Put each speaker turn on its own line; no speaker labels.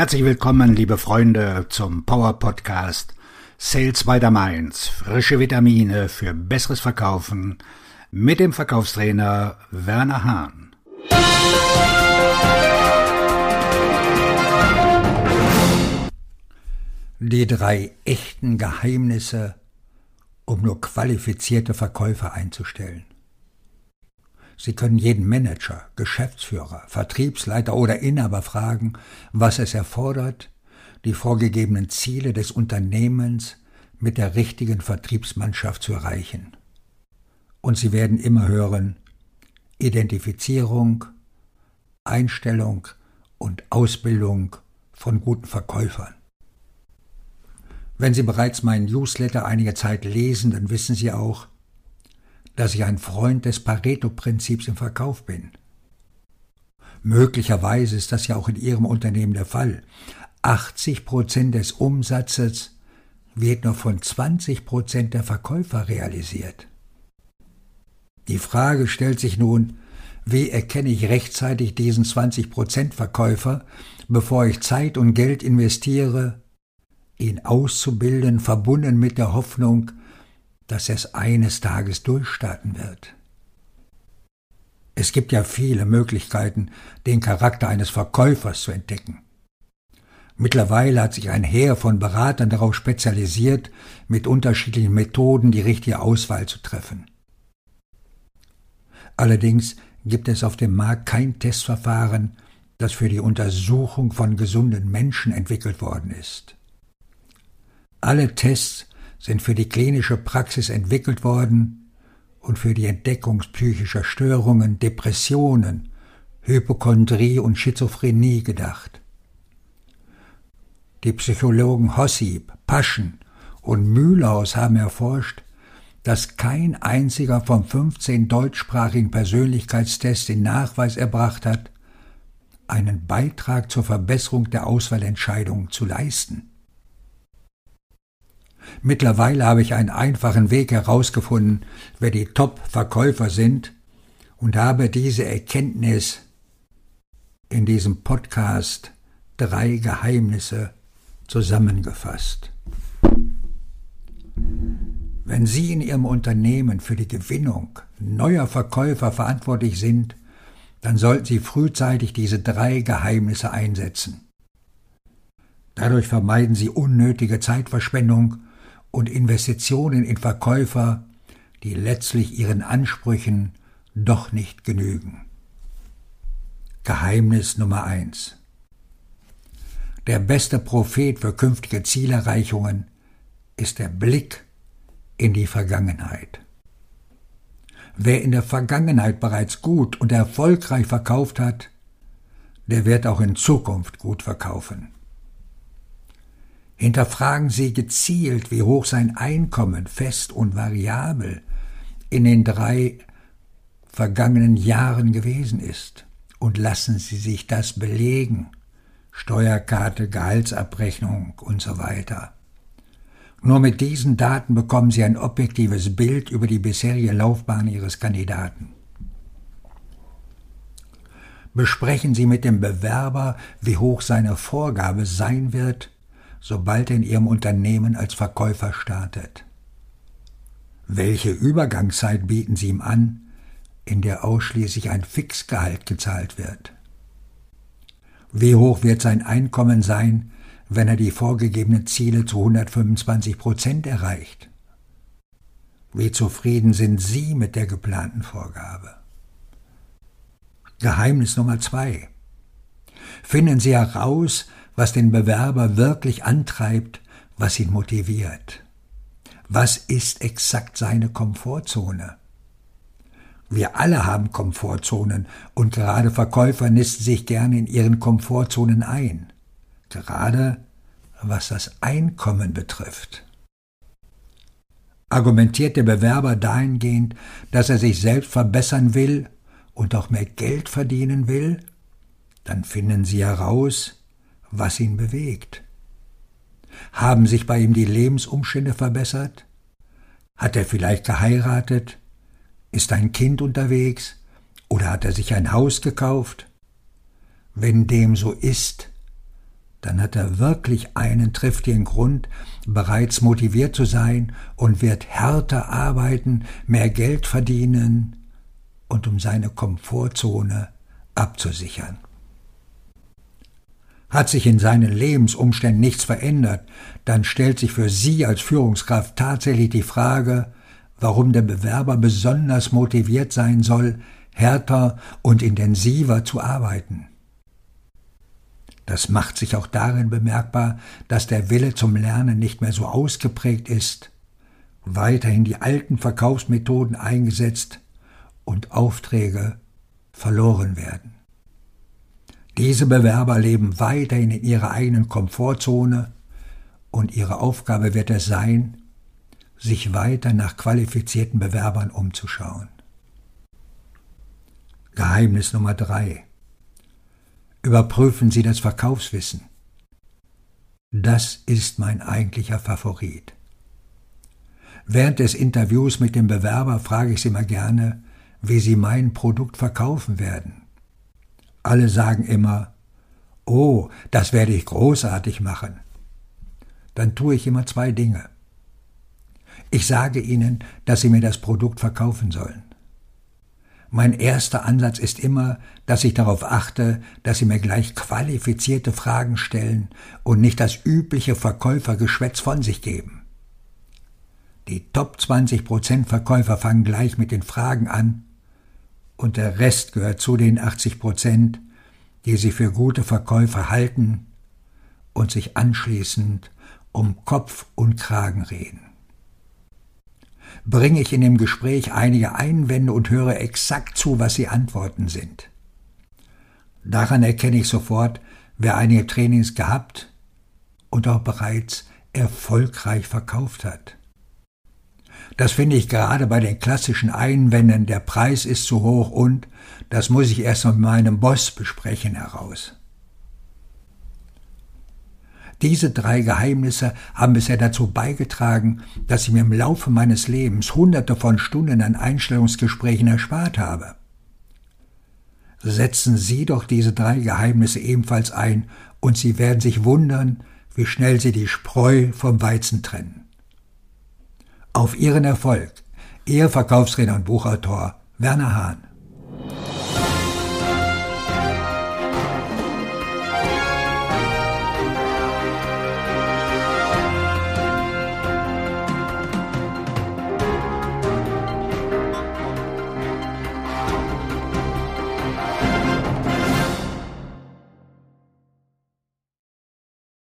Herzlich willkommen, liebe Freunde, zum Power Podcast Sales by the Mainz. Frische Vitamine für besseres Verkaufen mit dem Verkaufstrainer Werner Hahn.
Die drei echten Geheimnisse, um nur qualifizierte Verkäufer einzustellen. Sie können jeden Manager, Geschäftsführer, Vertriebsleiter oder Inhaber fragen, was es erfordert, die vorgegebenen Ziele des Unternehmens mit der richtigen Vertriebsmannschaft zu erreichen. Und Sie werden immer hören Identifizierung, Einstellung und Ausbildung von guten Verkäufern. Wenn Sie bereits meinen Newsletter einige Zeit lesen, dann wissen Sie auch, dass ich ein Freund des Pareto-Prinzips im Verkauf bin. Möglicherweise ist das ja auch in Ihrem Unternehmen der Fall. 80 Prozent des Umsatzes wird nur von 20 Prozent der Verkäufer realisiert. Die Frage stellt sich nun, wie erkenne ich rechtzeitig diesen 20 Prozent Verkäufer, bevor ich Zeit und Geld investiere, ihn auszubilden, verbunden mit der Hoffnung, dass es eines Tages durchstarten wird. Es gibt ja viele Möglichkeiten, den Charakter eines Verkäufers zu entdecken. Mittlerweile hat sich ein Heer von Beratern darauf spezialisiert, mit unterschiedlichen Methoden die richtige Auswahl zu treffen. Allerdings gibt es auf dem Markt kein Testverfahren, das für die Untersuchung von gesunden Menschen entwickelt worden ist. Alle Tests sind für die klinische Praxis entwickelt worden und für die Entdeckung psychischer Störungen, Depressionen, Hypochondrie und Schizophrenie gedacht. Die Psychologen Hossip, Paschen und Mühlhaus haben erforscht, dass kein einziger von 15 deutschsprachigen Persönlichkeitstests den Nachweis erbracht hat, einen Beitrag zur Verbesserung der Auswahlentscheidungen zu leisten. Mittlerweile habe ich einen einfachen Weg herausgefunden, wer die Top-Verkäufer sind und habe diese Erkenntnis in diesem Podcast drei Geheimnisse zusammengefasst. Wenn Sie in Ihrem Unternehmen für die Gewinnung neuer Verkäufer verantwortlich sind, dann sollten Sie frühzeitig diese drei Geheimnisse einsetzen. Dadurch vermeiden Sie unnötige Zeitverschwendung und Investitionen in Verkäufer, die letztlich ihren Ansprüchen doch nicht genügen. Geheimnis Nummer eins: Der beste Prophet für künftige Zielerreichungen ist der Blick in die Vergangenheit. Wer in der Vergangenheit bereits gut und erfolgreich verkauft hat, der wird auch in Zukunft gut verkaufen. Hinterfragen Sie gezielt, wie hoch sein Einkommen, fest und variabel, in den drei vergangenen Jahren gewesen ist. Und lassen Sie sich das belegen. Steuerkarte, Gehaltsabrechnung und so weiter. Nur mit diesen Daten bekommen Sie ein objektives Bild über die bisherige Laufbahn Ihres Kandidaten. Besprechen Sie mit dem Bewerber, wie hoch seine Vorgabe sein wird sobald er in Ihrem Unternehmen als Verkäufer startet? Welche Übergangszeit bieten Sie ihm an, in der ausschließlich ein Fixgehalt gezahlt wird? Wie hoch wird sein Einkommen sein, wenn er die vorgegebenen Ziele zu 125 Prozent erreicht? Wie zufrieden sind Sie mit der geplanten Vorgabe? Geheimnis Nummer zwei. Finden Sie heraus, was den Bewerber wirklich antreibt, was ihn motiviert. Was ist exakt seine Komfortzone? Wir alle haben Komfortzonen und gerade Verkäufer nisten sich gerne in ihren Komfortzonen ein. Gerade was das Einkommen betrifft. Argumentiert der Bewerber dahingehend, dass er sich selbst verbessern will und auch mehr Geld verdienen will, dann finden Sie heraus, was ihn bewegt. Haben sich bei ihm die Lebensumstände verbessert? Hat er vielleicht geheiratet? Ist ein Kind unterwegs? Oder hat er sich ein Haus gekauft? Wenn dem so ist, dann hat er wirklich einen triftigen Grund, bereits motiviert zu sein und wird härter arbeiten, mehr Geld verdienen und um seine Komfortzone abzusichern. Hat sich in seinen Lebensumständen nichts verändert, dann stellt sich für Sie als Führungskraft tatsächlich die Frage, warum der Bewerber besonders motiviert sein soll, härter und intensiver zu arbeiten. Das macht sich auch darin bemerkbar, dass der Wille zum Lernen nicht mehr so ausgeprägt ist, weiterhin die alten Verkaufsmethoden eingesetzt und Aufträge verloren werden. Diese Bewerber leben weiterhin in ihrer eigenen Komfortzone und ihre Aufgabe wird es sein, sich weiter nach qualifizierten Bewerbern umzuschauen. Geheimnis Nummer drei. Überprüfen Sie das Verkaufswissen. Das ist mein eigentlicher Favorit. Während des Interviews mit dem Bewerber frage ich Sie mal gerne, wie Sie mein Produkt verkaufen werden. Alle sagen immer, oh, das werde ich großartig machen. Dann tue ich immer zwei Dinge. Ich sage Ihnen, dass Sie mir das Produkt verkaufen sollen. Mein erster Ansatz ist immer, dass ich darauf achte, dass Sie mir gleich qualifizierte Fragen stellen und nicht das übliche Verkäufergeschwätz von sich geben. Die Top 20% Verkäufer fangen gleich mit den Fragen an und der Rest gehört zu den 80%, die sie für gute Verkäufer halten und sich anschließend um Kopf und Kragen reden bringe ich in dem Gespräch einige Einwände und höre exakt zu, was die Antworten sind. Daran erkenne ich sofort, wer einige Trainings gehabt und auch bereits erfolgreich verkauft hat. Das finde ich gerade bei den klassischen Einwänden, der Preis ist zu hoch und das muss ich erst mit meinem Boss besprechen heraus. Diese drei Geheimnisse haben bisher dazu beigetragen, dass ich mir im Laufe meines Lebens hunderte von Stunden an Einstellungsgesprächen erspart habe. Setzen Sie doch diese drei Geheimnisse ebenfalls ein, und Sie werden sich wundern, wie schnell Sie die Spreu vom Weizen trennen. Auf Ihren Erfolg, Ihr Verkaufsredner und Buchautor Werner Hahn.